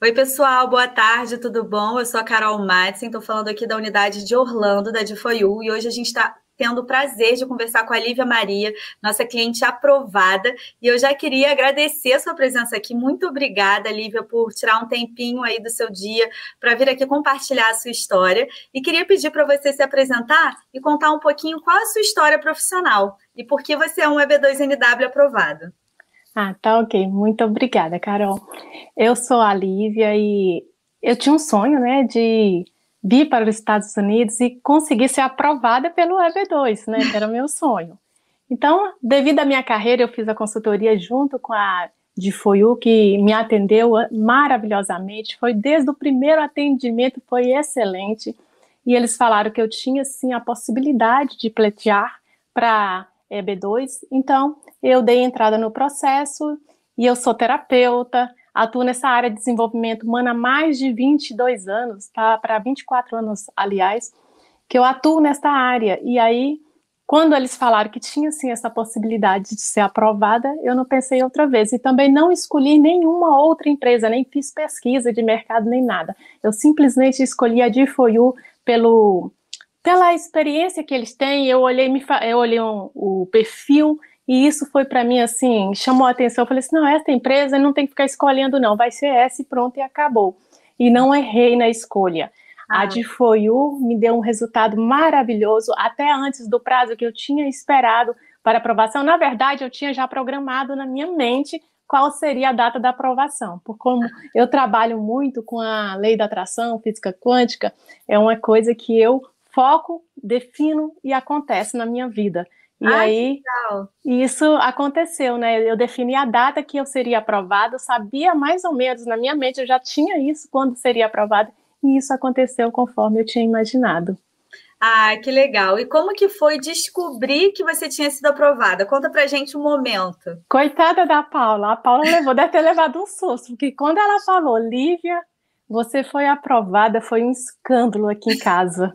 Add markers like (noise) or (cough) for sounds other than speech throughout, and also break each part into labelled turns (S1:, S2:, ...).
S1: Oi, pessoal, boa tarde, tudo bom? Eu sou a Carol Madsen, estou falando aqui da unidade de Orlando, da Difoiu, e hoje a gente está tendo o prazer de conversar com a Lívia Maria, nossa cliente aprovada. E eu já queria agradecer a sua presença aqui. Muito obrigada, Lívia, por tirar um tempinho aí do seu dia para vir aqui compartilhar a sua história. E queria pedir para você se apresentar e contar um pouquinho qual a sua história profissional e por que você é um EB2NW aprovado.
S2: Ah, tá ok. Muito obrigada, Carol. Eu sou a Lívia e eu tinha um sonho, né, de vir para os Estados Unidos e conseguir ser aprovada pelo EB2, né, era meu sonho. Então, devido à minha carreira, eu fiz a consultoria junto com a de Foiu, que me atendeu maravilhosamente. Foi desde o primeiro atendimento, foi excelente. E eles falaram que eu tinha, sim, a possibilidade de pleitear para EB2. Então, eu dei entrada no processo e eu sou terapeuta, atuo nessa área de desenvolvimento humano há mais de 22 anos, tá? Para 24 anos, aliás, que eu atuo nessa área. E aí, quando eles falaram que tinha sim essa possibilidade de ser aprovada, eu não pensei outra vez. E também não escolhi nenhuma outra empresa, nem fiz pesquisa de mercado, nem nada. Eu simplesmente escolhi a D4U pelo pela experiência que eles têm, eu olhei, me, eu olhei um, o perfil e isso foi para mim assim, chamou a atenção. Eu falei assim: não, essa empresa não tem que ficar escolhendo, não, vai ser essa e pronto, e acabou. E não errei na escolha. Ah. A de Foiu me deu um resultado maravilhoso, até antes do prazo que eu tinha esperado para aprovação. Na verdade, eu tinha já programado na minha mente qual seria a data da aprovação. Por como eu trabalho muito com a lei da atração, física quântica, é uma coisa que eu foco, defino e acontece na minha vida. E Ai, aí, isso aconteceu, né? Eu defini a data que eu seria aprovada, eu sabia mais ou menos na minha mente, eu já tinha isso quando seria aprovada, e isso aconteceu conforme eu tinha imaginado.
S1: Ah, que legal. E como que foi descobrir que você tinha sido aprovada? Conta pra gente um momento.
S2: Coitada da Paula. A Paula levou, deve ter levado um susto, porque quando ela falou, Lívia, você foi aprovada, foi um escândalo aqui em casa.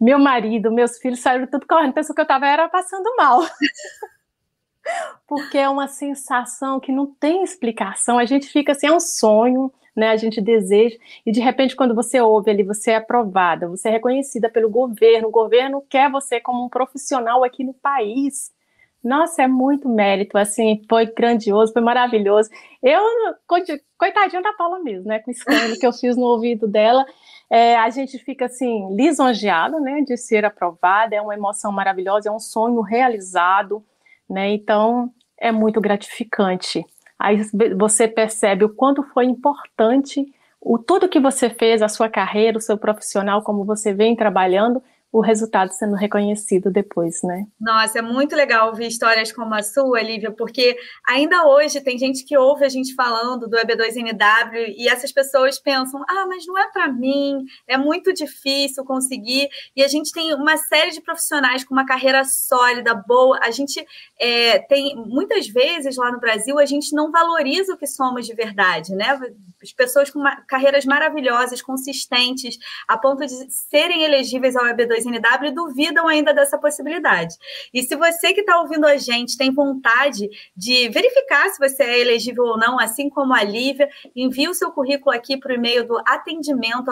S2: Meu marido, meus filhos saíram tudo correndo, pensou que eu estava era passando mal. (laughs) Porque é uma sensação que não tem explicação. A gente fica assim, é um sonho, né? A gente deseja, e de repente, quando você ouve ali, você é aprovada, você é reconhecida pelo governo, o governo quer você como um profissional aqui no país. Nossa, é muito mérito, assim, foi grandioso, foi maravilhoso. Eu, coitadinha da Paula mesmo, né, com o escândalo que eu fiz no ouvido dela, é, a gente fica, assim, lisonjeado, né, de ser aprovada, é uma emoção maravilhosa, é um sonho realizado, né, então é muito gratificante. Aí você percebe o quanto foi importante o tudo que você fez, a sua carreira, o seu profissional, como você vem trabalhando, o resultado sendo reconhecido depois, né?
S1: Nossa, é muito legal ouvir histórias como a sua, Lívia, porque ainda hoje tem gente que ouve a gente falando do EB2NW e essas pessoas pensam: ah, mas não é para mim, é muito difícil conseguir. E a gente tem uma série de profissionais com uma carreira sólida, boa. A gente é, tem, muitas vezes lá no Brasil, a gente não valoriza o que somos de verdade, né? As pessoas com carreiras maravilhosas, consistentes, a ponto de serem elegíveis ao EB2 NW duvidam ainda dessa possibilidade. E se você que está ouvindo a gente tem vontade de verificar se você é elegível ou não, assim como a Lívia, envie o seu currículo aqui para o e-mail do atendimento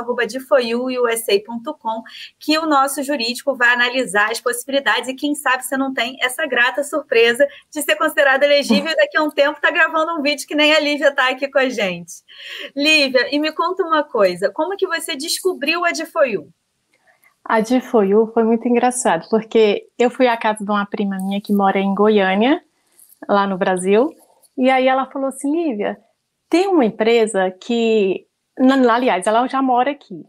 S1: que o nosso jurídico vai analisar as possibilidades e quem sabe você não tem essa grata surpresa de ser considerado elegível e daqui a um tempo está gravando um vídeo que nem a Lívia está aqui com a gente. Lívia, e me conta uma coisa, como que você descobriu a de
S2: a de Foiu foi muito engraçado, porque eu fui à casa de uma prima minha que mora em Goiânia, lá no Brasil, e aí ela falou assim, Lívia, tem uma empresa que, aliás, ela já mora aqui.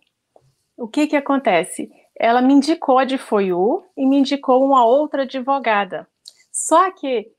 S2: O que que acontece? Ela me indicou a de Foiu e me indicou uma outra advogada. Só que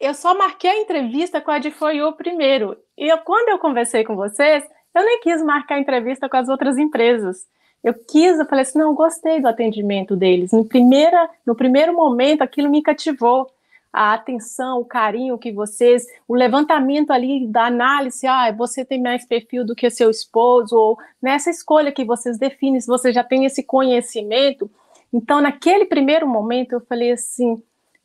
S2: eu só marquei a entrevista com a de Foiu primeiro. E eu, quando eu conversei com vocês, eu nem quis marcar a entrevista com as outras empresas eu quis, eu falei assim, não, gostei do atendimento deles. No, primeira, no primeiro momento, aquilo me cativou. A atenção, o carinho que vocês, o levantamento ali da análise, ah, você tem mais perfil do que seu esposo, ou nessa escolha que vocês definem, se você já tem esse conhecimento. Então, naquele primeiro momento, eu falei assim,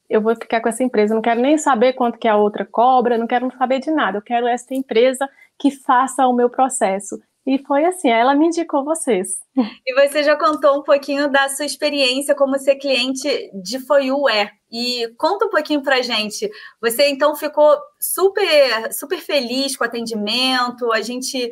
S2: eu vou ficar com essa empresa, não quero nem saber quanto que a outra cobra, não quero saber de nada, eu quero essa empresa que faça o meu processo. E foi assim, ela me indicou vocês. (laughs)
S1: E você já contou um pouquinho da sua experiência como ser cliente de Foiu é. E conta um pouquinho pra gente. Você então ficou super super feliz com o atendimento, a gente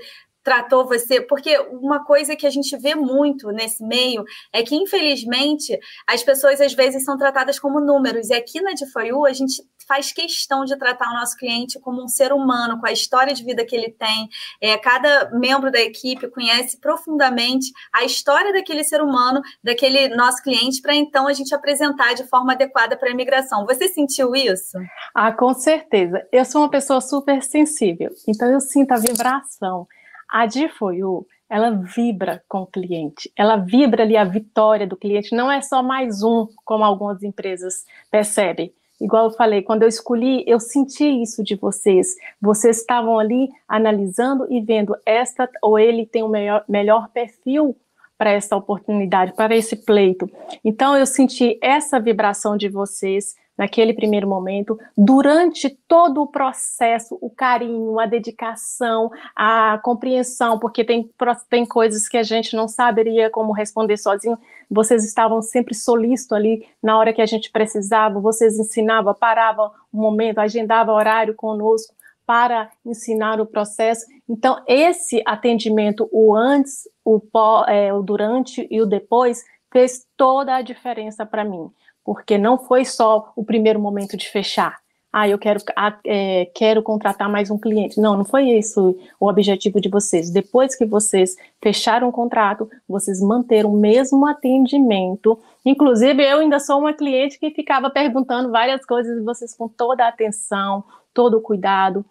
S1: tratou você, porque uma coisa que a gente vê muito nesse meio é que, infelizmente, as pessoas às vezes são tratadas como números, e aqui na DFOU a gente faz questão de tratar o nosso cliente como um ser humano, com a história de vida que ele tem. É, cada membro da equipe conhece profundamente a história daquele ser humano, daquele nosso cliente, para então a gente apresentar de forma adequada para a imigração. Você sentiu isso?
S2: Ah, com certeza. Eu sou uma pessoa super sensível, então eu sinto a vibração. A DFOU, ela vibra com o cliente, ela vibra ali a vitória do cliente, não é só mais um, como algumas empresas percebem. Igual eu falei, quando eu escolhi, eu senti isso de vocês. Vocês estavam ali analisando e vendo esta ou ele tem o melhor, melhor perfil para essa oportunidade, para esse pleito. Então eu senti essa vibração de vocês, naquele primeiro momento, durante todo o processo, o carinho, a dedicação, a compreensão, porque tem, tem coisas que a gente não saberia como responder sozinho. Vocês estavam sempre solícitos ali na hora que a gente precisava, vocês ensinavam, paravam um momento, agendavam horário conosco para ensinar o processo. Então, esse atendimento, o antes, o, pó, é, o durante e o depois, fez toda a diferença para mim porque não foi só o primeiro momento de fechar. Ah, eu quero, é, quero contratar mais um cliente. Não, não foi isso o objetivo de vocês. Depois que vocês fecharam o contrato, vocês manteram o mesmo atendimento. Inclusive, eu ainda sou uma cliente que ficava perguntando várias coisas e vocês com toda a atenção, todo o cuidado,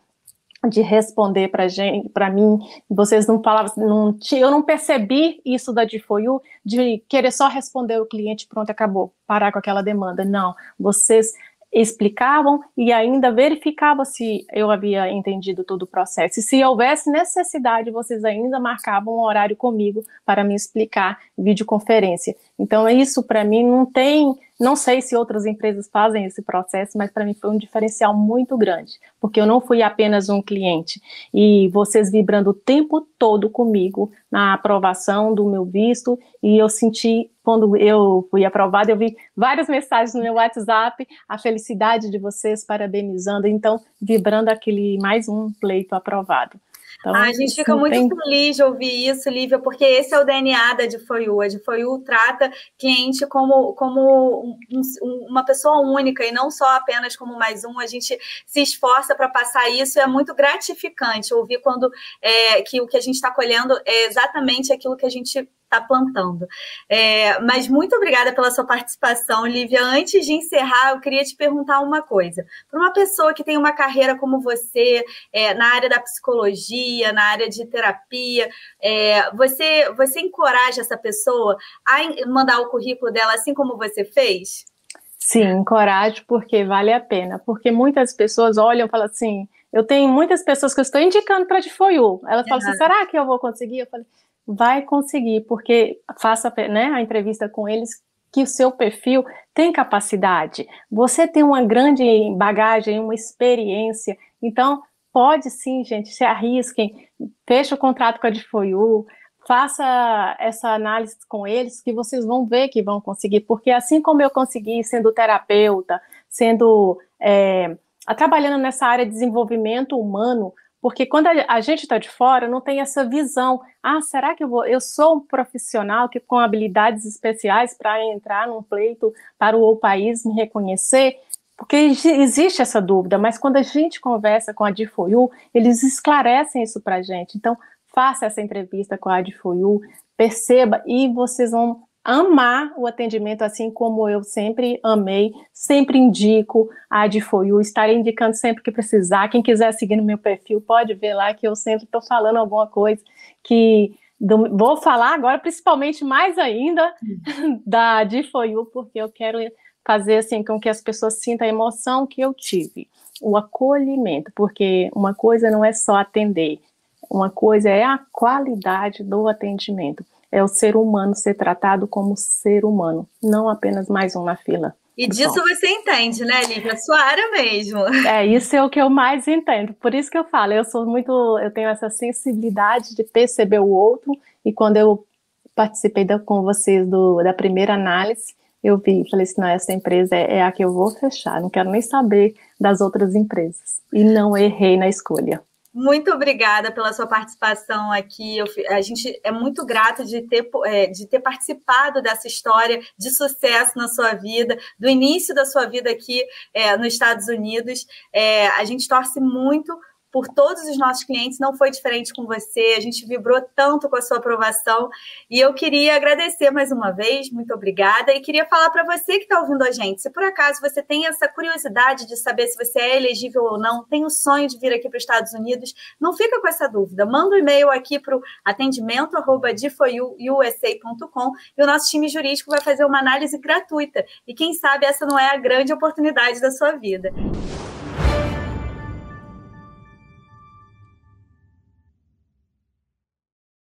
S2: de responder para gente, para mim, vocês não falavam, não, eu não percebi isso da DFOU, de querer só responder o cliente, pronto, acabou, parar com aquela demanda. Não, vocês explicavam e ainda verificavam se eu havia entendido todo o processo. E se houvesse necessidade, vocês ainda marcavam um horário comigo para me explicar videoconferência. Então, isso para mim não tem não sei se outras empresas fazem esse processo, mas para mim foi um diferencial muito grande, porque eu não fui apenas um cliente e vocês vibrando o tempo todo comigo na aprovação do meu visto e eu senti quando eu fui aprovada, eu vi várias mensagens no meu WhatsApp, a felicidade de vocês parabenizando, então vibrando aquele mais um pleito aprovado.
S1: Então, a gente fica muito tem... feliz de ouvir isso, Lívia, porque esse é o DNA da DFOU. A DFOU trata cliente como, como um, uma pessoa única e não só apenas como mais um. A gente se esforça para passar isso e é muito gratificante ouvir quando é, que o que a gente está colhendo é exatamente aquilo que a gente está plantando. É, mas muito obrigada pela sua participação, Lívia. Antes de encerrar, eu queria te perguntar uma coisa. Para uma pessoa que tem uma carreira como você, é, na área da psicologia, na área de terapia, é, você, você encoraja essa pessoa a mandar o currículo dela assim como você fez?
S2: Sim, encorajo porque vale a pena. Porque muitas pessoas olham e falam assim. Eu tenho muitas pessoas que eu estou indicando para a Difoiu. Elas falam assim: será que eu vou conseguir? Eu falei, vai conseguir, porque faça né, a entrevista com eles que o seu perfil tem capacidade. Você tem uma grande bagagem, uma experiência, então pode sim, gente, se arrisquem, feche o contrato com a Difoiu, faça essa análise com eles que vocês vão ver que vão conseguir, porque assim como eu consegui sendo terapeuta, sendo é, trabalhando nessa área de desenvolvimento humano, porque quando a, gente está de fora, não tem essa visão. Ah, será que eu vou? Eu sou um profissional que com habilidades especiais para entrar num pleito para o país me reconhecer? Porque existe essa dúvida, mas quando a gente conversa com a DFOU, eles esclarecem isso para a gente. Então, faça essa entrevista com a DFOU, perceba e vocês vão amar o atendimento, assim como eu sempre amei, sempre indico a Adfoyu, estarei indicando sempre que precisar. Quem quiser seguir no meu perfil, pode ver lá que eu sempre estou falando alguma coisa que do, vou falar agora, principalmente mais ainda, (laughs) da Adfoyu, porque eu quero fazer assim com que as pessoas sintam a emoção que eu tive, o acolhimento, porque uma coisa não é só atender, uma coisa é a qualidade do atendimento é o ser humano ser tratado como ser humano, não apenas mais um na fila.
S1: E disso Bom. você entende, né, Lívia? Sua área mesmo.
S2: É, isso é o que eu mais entendo. Por isso que eu falo, eu sou muito, eu tenho essa sensibilidade de perceber o outro, e quando eu participei da, com vocês do, da primeira análise, eu vi, falei assim, não, essa empresa é, é a que eu vou fechar, não quero nem saber das outras empresas. E não errei na escolha.
S1: Muito obrigada pela sua participação aqui. Eu, a gente é muito grato de ter, é, de ter participado dessa história de sucesso na sua vida, do início da sua vida aqui é, nos Estados Unidos. É, a gente torce muito por todos os nossos clientes, não foi diferente com você, a gente vibrou tanto com a sua aprovação e eu queria agradecer mais uma vez, muito obrigada, e queria falar para você que está ouvindo a gente, se por acaso você tem essa curiosidade de saber se você é elegível ou não, tem o sonho de vir aqui para os Estados Unidos, não fica com essa dúvida, manda um e-mail aqui para o atendimento.difoiusa.com e o nosso time jurídico vai fazer uma análise gratuita, e quem sabe essa não é a grande oportunidade da sua vida.